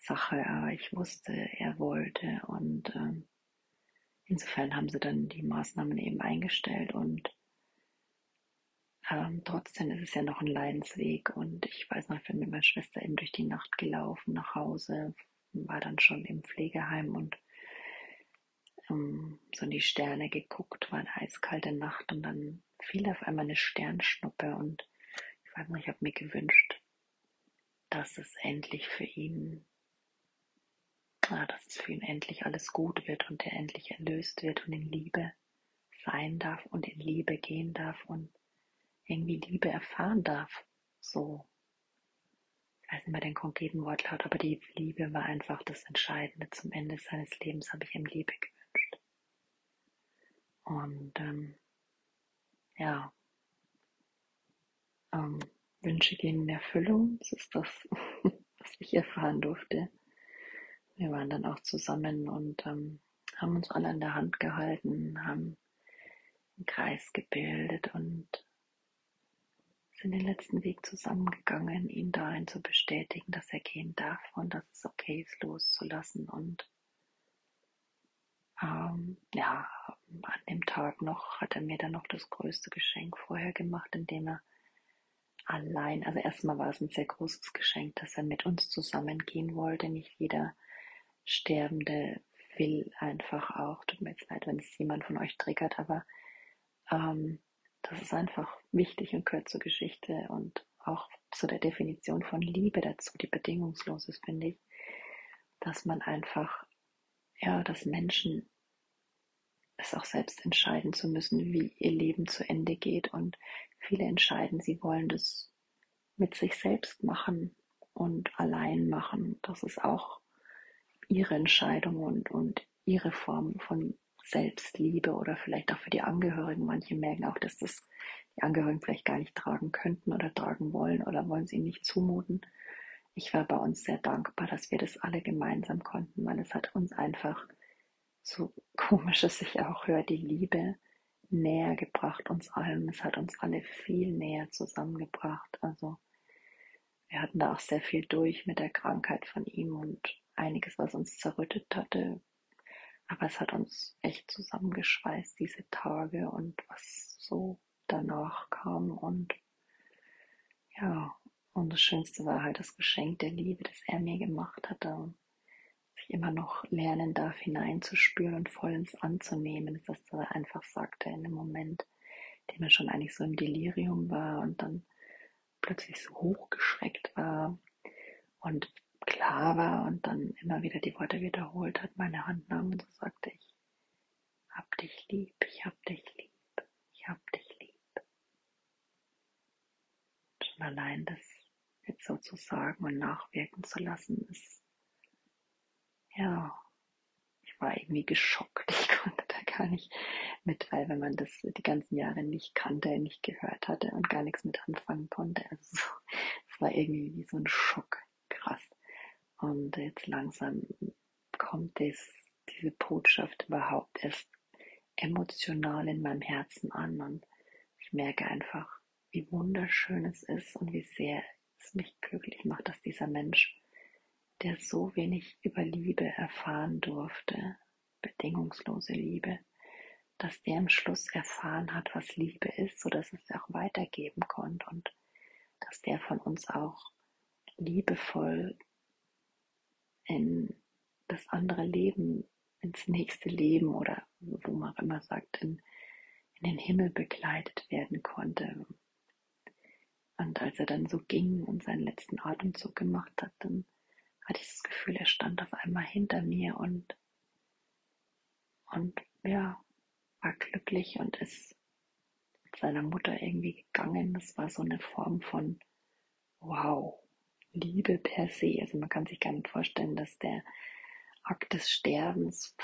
Sache. Aber ich wusste, er wollte und ähm, insofern haben sie dann die Maßnahmen eben eingestellt und ähm, trotzdem ist es ja noch ein Leidensweg und ich weiß noch, ich bin mit meiner Schwester eben durch die Nacht gelaufen nach Hause, war dann schon im Pflegeheim und ähm, so in die Sterne geguckt, war eine eiskalte Nacht und dann fiel auf einmal eine Sternschnuppe und nicht, ich habe mir gewünscht, dass es endlich für ihn, ja, dass es für ihn endlich alles gut wird und er endlich erlöst wird und in Liebe sein darf und in Liebe gehen darf und irgendwie Liebe erfahren darf. So. Ich weiß nicht mehr den konkreten Wortlaut, aber die Liebe war einfach das Entscheidende. Zum Ende seines Lebens habe ich ihm Liebe gewünscht. Und ähm, ja, ähm, Wünsche gehen in Erfüllung. Das ist das, was ich erfahren durfte. Wir waren dann auch zusammen und ähm, haben uns alle an der Hand gehalten, haben einen Kreis gebildet und sind den letzten Weg zusammengegangen, ihn darin zu bestätigen, dass er gehen darf und dass es okay ist, loszulassen und ähm, ja, an dem Tag noch hat er mir dann noch das größte Geschenk vorher gemacht, indem er allein, also erstmal war es ein sehr großes Geschenk, dass er mit uns zusammengehen wollte. Nicht jeder Sterbende will einfach auch, tut mir jetzt leid, wenn es jemand von euch triggert, aber ähm, das ist einfach wichtig und gehört zur Geschichte und auch zu der Definition von Liebe dazu, die bedingungslos ist, finde ich, dass man einfach ja, dass Menschen es auch selbst entscheiden zu müssen, wie ihr Leben zu Ende geht. Und viele entscheiden, sie wollen das mit sich selbst machen und allein machen. Das ist auch ihre Entscheidung und, und ihre Form von Selbstliebe oder vielleicht auch für die Angehörigen. Manche merken auch, dass das die Angehörigen vielleicht gar nicht tragen könnten oder tragen wollen oder wollen sie nicht zumuten ich war bei uns sehr dankbar, dass wir das alle gemeinsam konnten, weil es hat uns einfach, so komisch es sich auch hört, die Liebe näher gebracht, uns allen. Es hat uns alle viel näher zusammengebracht. Also wir hatten da auch sehr viel durch mit der Krankheit von ihm und einiges, was uns zerrüttet hatte. Aber es hat uns echt zusammengeschweißt, diese Tage und was so danach kam. Und ja, und das Schönste war halt das Geschenk der Liebe, das er mir gemacht hatte. Ich immer noch lernen darf, hineinzuspüren und vollends anzunehmen, ist das er einfach sagte in dem Moment, in dem er schon eigentlich so im Delirium war und dann plötzlich so hochgeschreckt war und klar war und dann immer wieder die Worte wiederholt hat, meine Hand nahm und so sagte ich, hab dich lieb, ich hab dich lieb, ich hab dich lieb. schon allein das jetzt so zu sagen und nachwirken zu lassen, ist, ja, ich war irgendwie geschockt. Ich konnte da gar nicht mit, weil wenn man das die ganzen Jahre nicht kannte, nicht gehört hatte und gar nichts mit anfangen konnte, also es war irgendwie wie so ein Schock, krass. Und jetzt langsam kommt das, diese Botschaft überhaupt erst emotional in meinem Herzen an und ich merke einfach, wie wunderschön es ist und wie sehr es mich glücklich macht, dass dieser Mensch, der so wenig über Liebe erfahren durfte, bedingungslose Liebe, dass der am Schluss erfahren hat, was Liebe ist, so dass es auch weitergeben konnte und dass der von uns auch liebevoll in das andere Leben, ins nächste Leben oder wo man auch immer sagt, in, in den Himmel begleitet werden konnte. Und als er dann so ging und seinen letzten Atemzug gemacht hat, dann ich das Gefühl, er stand auf einmal hinter mir und, und ja, war glücklich und ist mit seiner Mutter irgendwie gegangen. Das war so eine Form von wow, Liebe per se. Also man kann sich gar nicht vorstellen, dass der Akt des Sterbens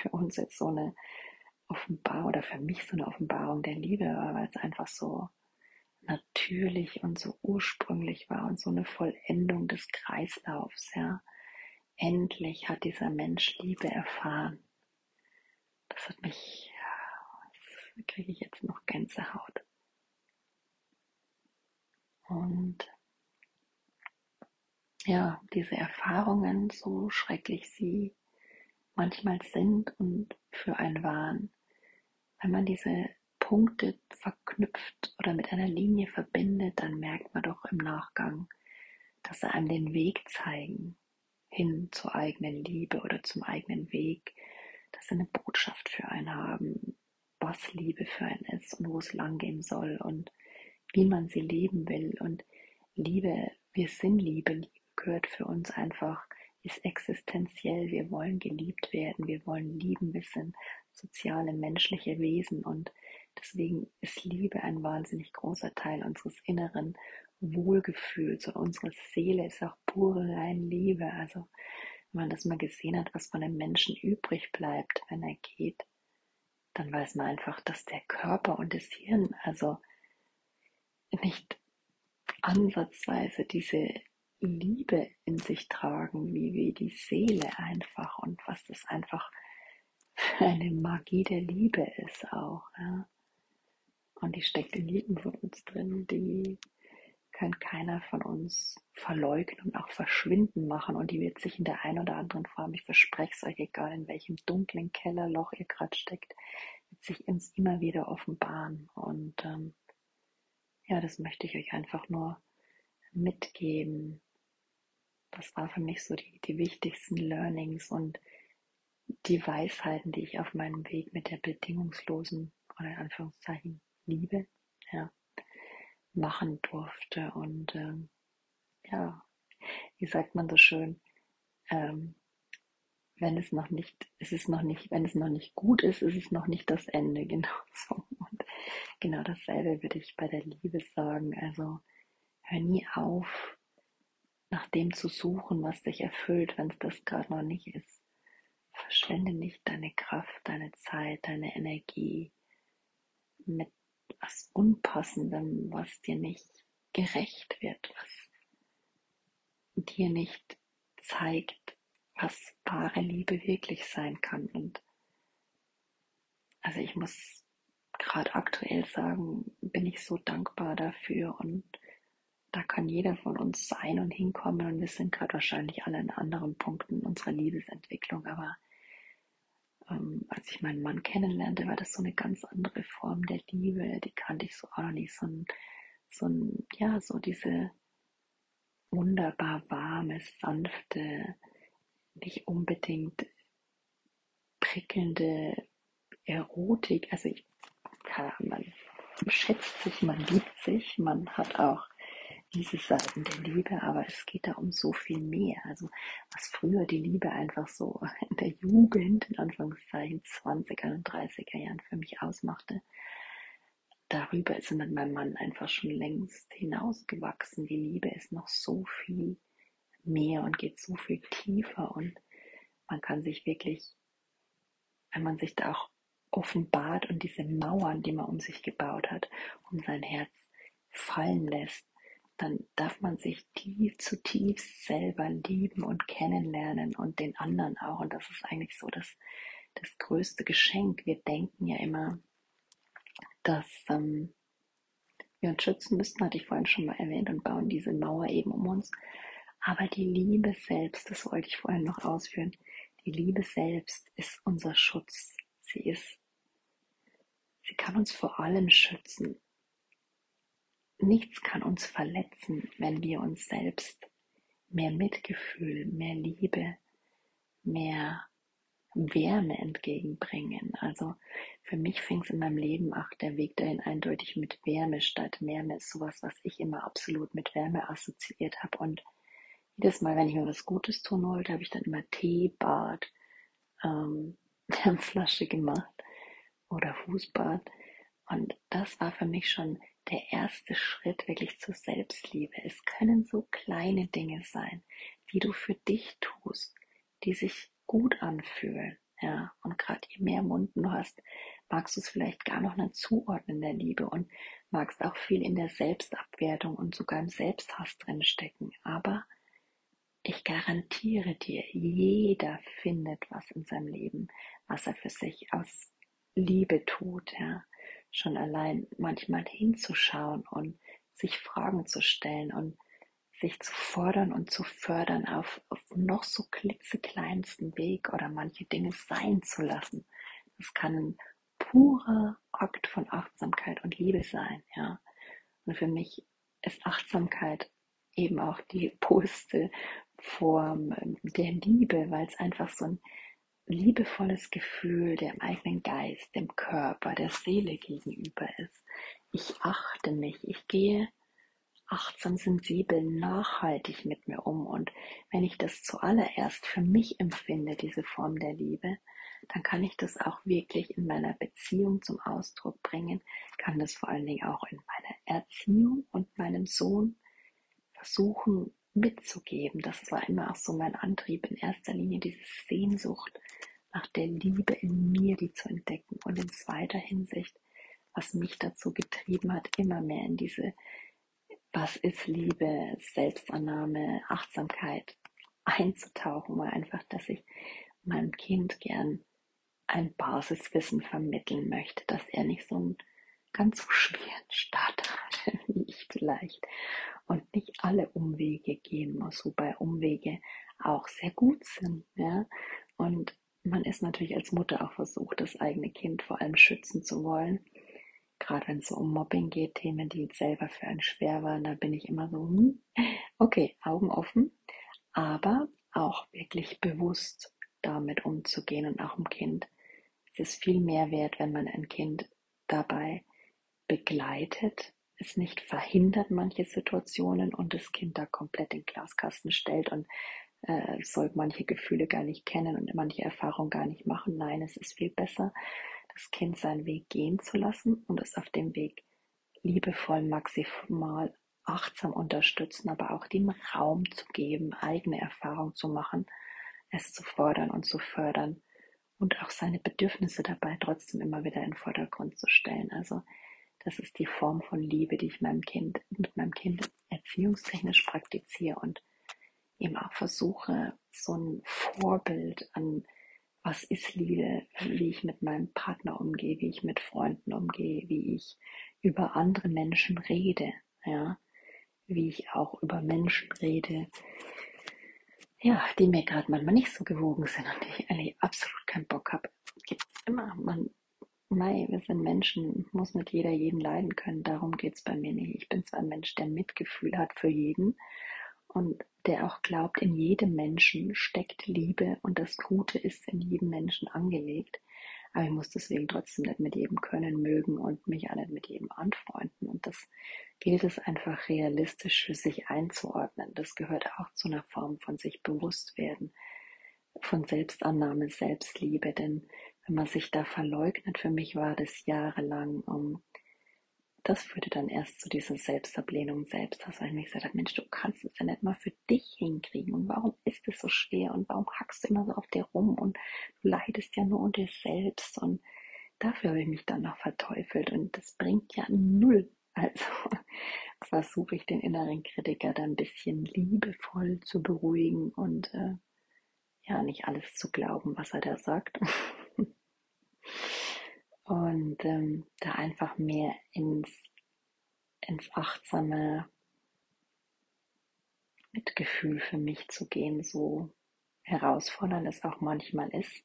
für uns jetzt so eine Offenbarung oder für mich so eine Offenbarung der Liebe war, weil es einfach so natürlich und so ursprünglich war und so eine Vollendung des Kreislaufs, ja. Endlich hat dieser Mensch Liebe erfahren. Das hat mich, das kriege ich jetzt noch Gänsehaut. Und ja, diese Erfahrungen, so schrecklich sie manchmal sind und für einen waren, wenn man diese Punkte verknüpft oder mit einer Linie verbindet, dann merkt man doch im Nachgang, dass sie einem den Weg zeigen hin zur eigenen Liebe oder zum eigenen Weg, dass sie eine Botschaft für einen haben, was Liebe für einen ist und wo es langgehen soll und wie man sie leben will. Und Liebe, wir sind Liebe, Liebe gehört für uns einfach, ist existenziell. Wir wollen geliebt werden, wir wollen lieben, wir sind soziale, menschliche Wesen und deswegen ist Liebe ein wahnsinnig großer Teil unseres inneren Wohlgefühls und unsere Seele ist auch pure rein Liebe. Also wenn man das mal gesehen hat, was von einem Menschen übrig bleibt, wenn er geht, dann weiß man einfach, dass der Körper und das Hirn also nicht ansatzweise diese Liebe in sich tragen, wie, wie die Seele einfach und was das einfach für eine Magie der Liebe ist auch. Ja. Und die steckt in jedem von uns drin, die kann keiner von uns verleugnen und auch verschwinden machen. Und die wird sich in der einen oder anderen Form, ich verspreche es euch, egal in welchem dunklen Kellerloch ihr gerade steckt, wird sich uns immer wieder offenbaren. Und ähm, ja, das möchte ich euch einfach nur mitgeben, das war für mich so die, die wichtigsten Learnings und die Weisheiten, die ich auf meinem Weg mit der bedingungslosen oder in Anführungszeichen Liebe ja, machen durfte. Und ähm, ja, wie sagt man so schön, ähm, wenn es noch nicht, es ist noch nicht, wenn es noch nicht gut ist, ist es noch nicht das Ende, genau so. Und genau dasselbe würde ich bei der Liebe sagen. Also hör nie auf, nach dem zu suchen, was dich erfüllt, wenn es das gerade noch nicht ist. Verschwende nicht deine Kraft, deine Zeit, deine Energie mit was Unpassendem, was dir nicht gerecht wird, was dir nicht zeigt, was wahre Liebe wirklich sein kann. Und also ich muss gerade aktuell sagen, bin ich so dankbar dafür und da kann jeder von uns sein und hinkommen und wir sind gerade wahrscheinlich alle an anderen Punkten unserer Liebesentwicklung, aber ähm, als ich meinen Mann kennenlernte, war das so eine ganz andere Form der Liebe, die kannte ich so auch noch nicht, so ein, so ein, ja, so diese wunderbar warme, sanfte, nicht unbedingt prickelnde Erotik, also ich, ja, man schätzt sich, man liebt sich, man hat auch diese Seiten der Liebe, aber es geht da um so viel mehr. Also was früher die Liebe einfach so in der Jugend, in Anführungszeichen 20er und 30er Jahren für mich ausmachte, darüber ist mit meinem Mann einfach schon längst hinausgewachsen. Die Liebe ist noch so viel mehr und geht so viel tiefer und man kann sich wirklich, wenn man sich da auch offenbart und diese Mauern, die man um sich gebaut hat, um sein Herz fallen lässt, dann darf man sich tief zutiefst selber lieben und kennenlernen und den anderen auch. Und das ist eigentlich so das, das größte Geschenk. Wir denken ja immer, dass ähm, wir uns schützen müssten, hatte ich vorhin schon mal erwähnt, und bauen diese Mauer eben um uns. Aber die Liebe selbst, das wollte ich vorhin noch ausführen, die Liebe selbst ist unser Schutz. Sie ist, sie kann uns vor allem schützen. Nichts kann uns verletzen, wenn wir uns selbst mehr Mitgefühl, mehr Liebe, mehr Wärme entgegenbringen. Also für mich fing es in meinem Leben auch der Weg dahin eindeutig mit Wärme statt. Wärme ist sowas, was ich immer absolut mit Wärme assoziiert habe. Und jedes Mal, wenn ich mir was Gutes tun wollte, habe ich dann immer Tee, Bad, ähm, Flasche gemacht oder Fußbad. Und das war für mich schon der erste Schritt wirklich zur Selbstliebe. Es können so kleine Dinge sein, die du für dich tust, die sich gut anfühlen. Ja, und gerade je mehr Munden du hast, magst du es vielleicht gar noch nicht zuordnen der Liebe und magst auch viel in der Selbstabwertung und sogar im Selbsthass drinstecken. Aber ich garantiere dir, jeder findet was in seinem Leben, was er für sich aus Liebe tut, ja schon allein manchmal hinzuschauen und sich Fragen zu stellen und sich zu fordern und zu fördern auf, auf noch so klitzekleinsten Weg oder manche Dinge sein zu lassen. Das kann ein purer Akt von Achtsamkeit und Liebe sein, ja. Und für mich ist Achtsamkeit eben auch die purste Form der Liebe, weil es einfach so ein liebevolles Gefühl dem eigenen Geist, dem Körper, der Seele gegenüber ist. Ich achte mich, ich gehe achtsam, sensibel, nachhaltig mit mir um. Und wenn ich das zuallererst für mich empfinde, diese Form der Liebe, dann kann ich das auch wirklich in meiner Beziehung zum Ausdruck bringen, kann das vor allen Dingen auch in meiner Erziehung und meinem Sohn versuchen mitzugeben. Das war immer auch so mein Antrieb in erster Linie, diese Sehnsucht nach der Liebe in mir, die zu entdecken und in zweiter Hinsicht, was mich dazu getrieben hat, immer mehr in diese was ist Liebe, Selbstannahme, Achtsamkeit einzutauchen, war einfach, dass ich meinem Kind gern ein Basiswissen vermitteln möchte, dass er nicht so einen ganz so schweren Start hat, wie ich vielleicht und nicht alle Umwege gehen muss, wobei Umwege auch sehr gut sind, ja. Und man ist natürlich als Mutter auch versucht, das eigene Kind vor allem schützen zu wollen. Gerade wenn es so um Mobbing geht, Themen, die selber für einen schwer waren, da bin ich immer so, hm, okay, Augen offen, aber auch wirklich bewusst damit umzugehen und auch im Kind. Es ist viel mehr wert, wenn man ein Kind dabei begleitet, es nicht verhindert manche Situationen und das Kind da komplett in den Glaskasten stellt und äh, soll manche Gefühle gar nicht kennen und manche Erfahrungen gar nicht machen. Nein, es ist viel besser, das Kind seinen Weg gehen zu lassen und es auf dem Weg liebevoll, maximal achtsam unterstützen, aber auch dem Raum zu geben, eigene Erfahrungen zu machen, es zu fordern und zu fördern und auch seine Bedürfnisse dabei trotzdem immer wieder in den Vordergrund zu stellen. Also das ist die Form von Liebe, die ich meinem Kind, mit meinem Kind erziehungstechnisch praktiziere und eben auch versuche, so ein Vorbild an was ist Liebe, wie ich mit meinem Partner umgehe, wie ich mit Freunden umgehe, wie ich über andere Menschen rede, ja, wie ich auch über Menschen rede, ja, die mir gerade manchmal nicht so gewogen sind und die ich eigentlich absolut keinen Bock habe. Gibt immer, man Mei, wir sind Menschen, muss nicht jeder jeden leiden können. Darum geht's bei mir nicht. Ich bin zwar ein Mensch, der Mitgefühl hat für jeden und der auch glaubt, in jedem Menschen steckt Liebe und das Gute ist in jedem Menschen angelegt. Aber ich muss deswegen trotzdem nicht mit jedem können, mögen und mich auch nicht mit jedem anfreunden. Und das gilt es einfach realistisch für sich einzuordnen. Das gehört auch zu einer Form von sich bewusst werden, von Selbstannahme, Selbstliebe. Denn wenn man sich da verleugnet, für mich war das jahrelang um, das führte dann erst zu dieser Selbstablehnung selbst, weil ich mir gesagt habe, Mensch, du kannst es ja nicht mal für dich hinkriegen. Und warum ist es so schwer? Und warum hackst du immer so auf dir rum? Und du leidest ja nur unter dir selbst. Und dafür habe ich mich dann noch verteufelt. Und das bringt ja null. Also versuche ich den inneren Kritiker da ein bisschen liebevoll zu beruhigen und äh, ja, nicht alles zu glauben, was er da sagt. und ähm, da einfach mehr ins, ins achtsame Mitgefühl für mich zu gehen, so herausfordernd es auch manchmal ist.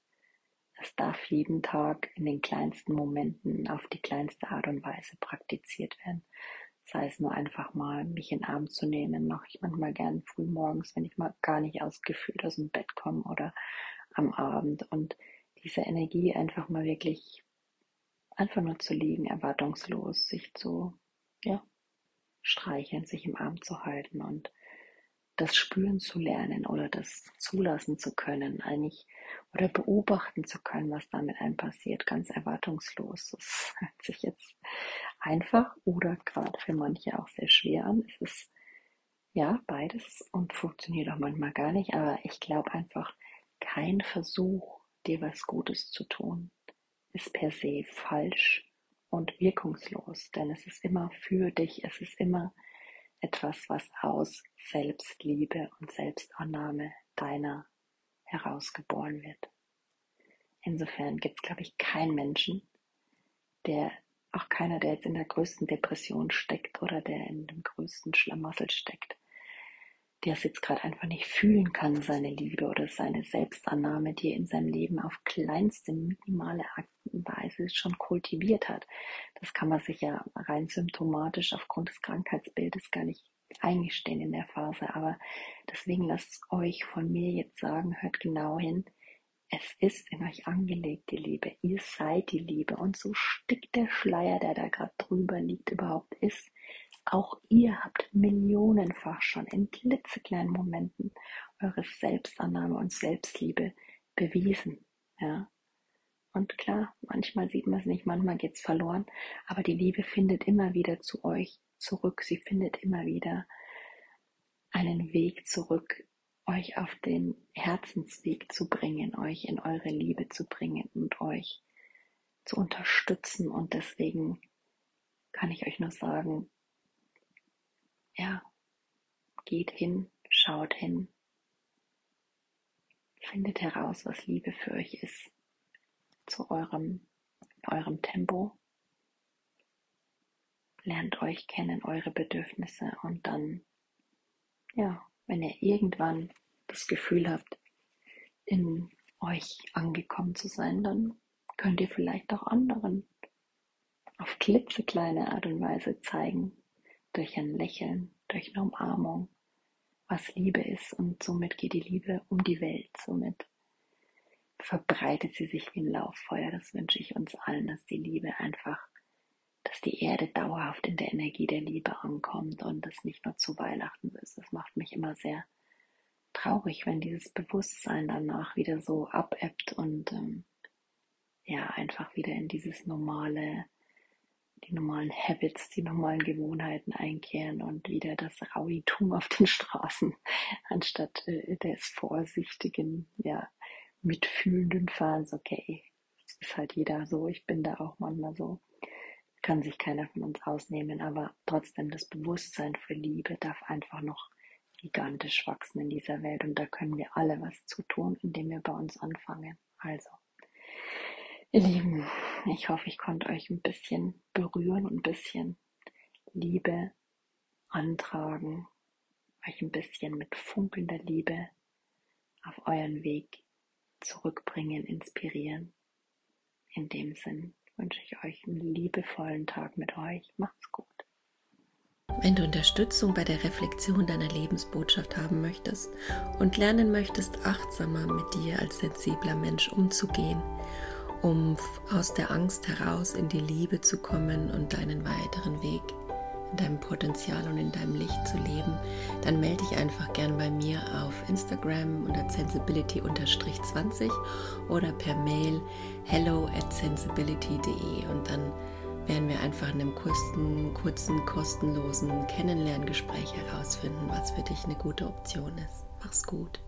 Es darf jeden Tag in den kleinsten Momenten auf die kleinste Art und Weise praktiziert werden. Sei es nur einfach mal, mich in den Arm zu nehmen, mache ich manchmal gern früh morgens, wenn ich mal gar nicht ausgefühlt aus dem Bett komme oder am Abend. Und diese Energie einfach mal wirklich einfach nur zu liegen, erwartungslos, sich zu, ja, streicheln, sich im Arm zu halten und das spüren zu lernen oder das zulassen zu können, eigentlich oder beobachten zu können, was da mit einem passiert, ganz erwartungslos. Das hört sich jetzt einfach oder gerade für manche auch sehr schwer an. Es ist ja beides und funktioniert auch manchmal gar nicht, aber ich glaube einfach, kein Versuch, dir was Gutes zu tun, ist per se falsch und wirkungslos, denn es ist immer für dich, es ist immer etwas, was aus Selbstliebe und Selbstannahme deiner herausgeboren wird. Insofern gibt es, glaube ich, keinen Menschen, der, auch keiner, der jetzt in der größten Depression steckt oder der in dem größten Schlamassel steckt, der es jetzt gerade einfach nicht fühlen kann, seine Liebe oder seine Selbstannahme, die er in seinem Leben auf kleinste, minimale Weise schon kultiviert hat. Das kann man sich ja rein symptomatisch aufgrund des Krankheitsbildes gar nicht eingestehen in der Phase. Aber deswegen lasst euch von mir jetzt sagen, hört genau hin. Es ist in euch angelegt, die Liebe. Ihr seid die Liebe. Und so stickt der Schleier, der da gerade drüber liegt, überhaupt ist, auch ihr habt millionenfach schon in klitzekleinen Momenten eure Selbstannahme und Selbstliebe bewiesen. Ja. Und klar, manchmal sieht man es nicht, manchmal geht es verloren, aber die Liebe findet immer wieder zu euch zurück. Sie findet immer wieder einen Weg zurück, euch auf den Herzensweg zu bringen, euch in eure Liebe zu bringen und euch zu unterstützen. Und deswegen kann ich euch nur sagen, ja, geht hin, schaut hin, findet heraus, was Liebe für euch ist, zu eurem, eurem Tempo, lernt euch kennen, eure Bedürfnisse und dann, ja, wenn ihr irgendwann das Gefühl habt, in euch angekommen zu sein, dann könnt ihr vielleicht auch anderen auf klitzekleine Art und Weise zeigen, durch ein Lächeln, durch eine Umarmung, was Liebe ist. Und somit geht die Liebe um die Welt. Somit verbreitet sie sich wie ein Lauffeuer. Das wünsche ich uns allen, dass die Liebe einfach, dass die Erde dauerhaft in der Energie der Liebe ankommt und das nicht nur zu Weihnachten ist. Das macht mich immer sehr traurig, wenn dieses Bewusstsein danach wieder so abebbt und ähm, ja, einfach wieder in dieses normale die normalen Habits, die normalen Gewohnheiten einkehren und wieder das Rauitum auf den Straßen anstatt äh, des vorsichtigen, ja, mitfühlenden Fahrens. Okay, es ist halt jeder so, ich bin da auch manchmal so. Kann sich keiner von uns ausnehmen, aber trotzdem das Bewusstsein für Liebe darf einfach noch gigantisch wachsen in dieser Welt und da können wir alle was zu tun, indem wir bei uns anfangen. Also, Ihr Lieben, ich hoffe, ich konnte euch ein bisschen berühren und ein bisschen Liebe antragen, euch ein bisschen mit funkelnder Liebe auf euren Weg zurückbringen, inspirieren. In dem Sinn wünsche ich euch einen liebevollen Tag mit euch. Macht's gut. Wenn du Unterstützung bei der Reflexion deiner Lebensbotschaft haben möchtest und lernen möchtest, achtsamer mit dir als sensibler Mensch umzugehen, um aus der Angst heraus in die Liebe zu kommen und deinen weiteren Weg in deinem Potenzial und in deinem Licht zu leben, dann melde dich einfach gern bei mir auf Instagram unter sensibility-20 oder per Mail hello at sensibility.de und dann werden wir einfach in einem kurzen, kurzen kostenlosen Kennenlerngespräch herausfinden, was für dich eine gute Option ist. Mach's gut.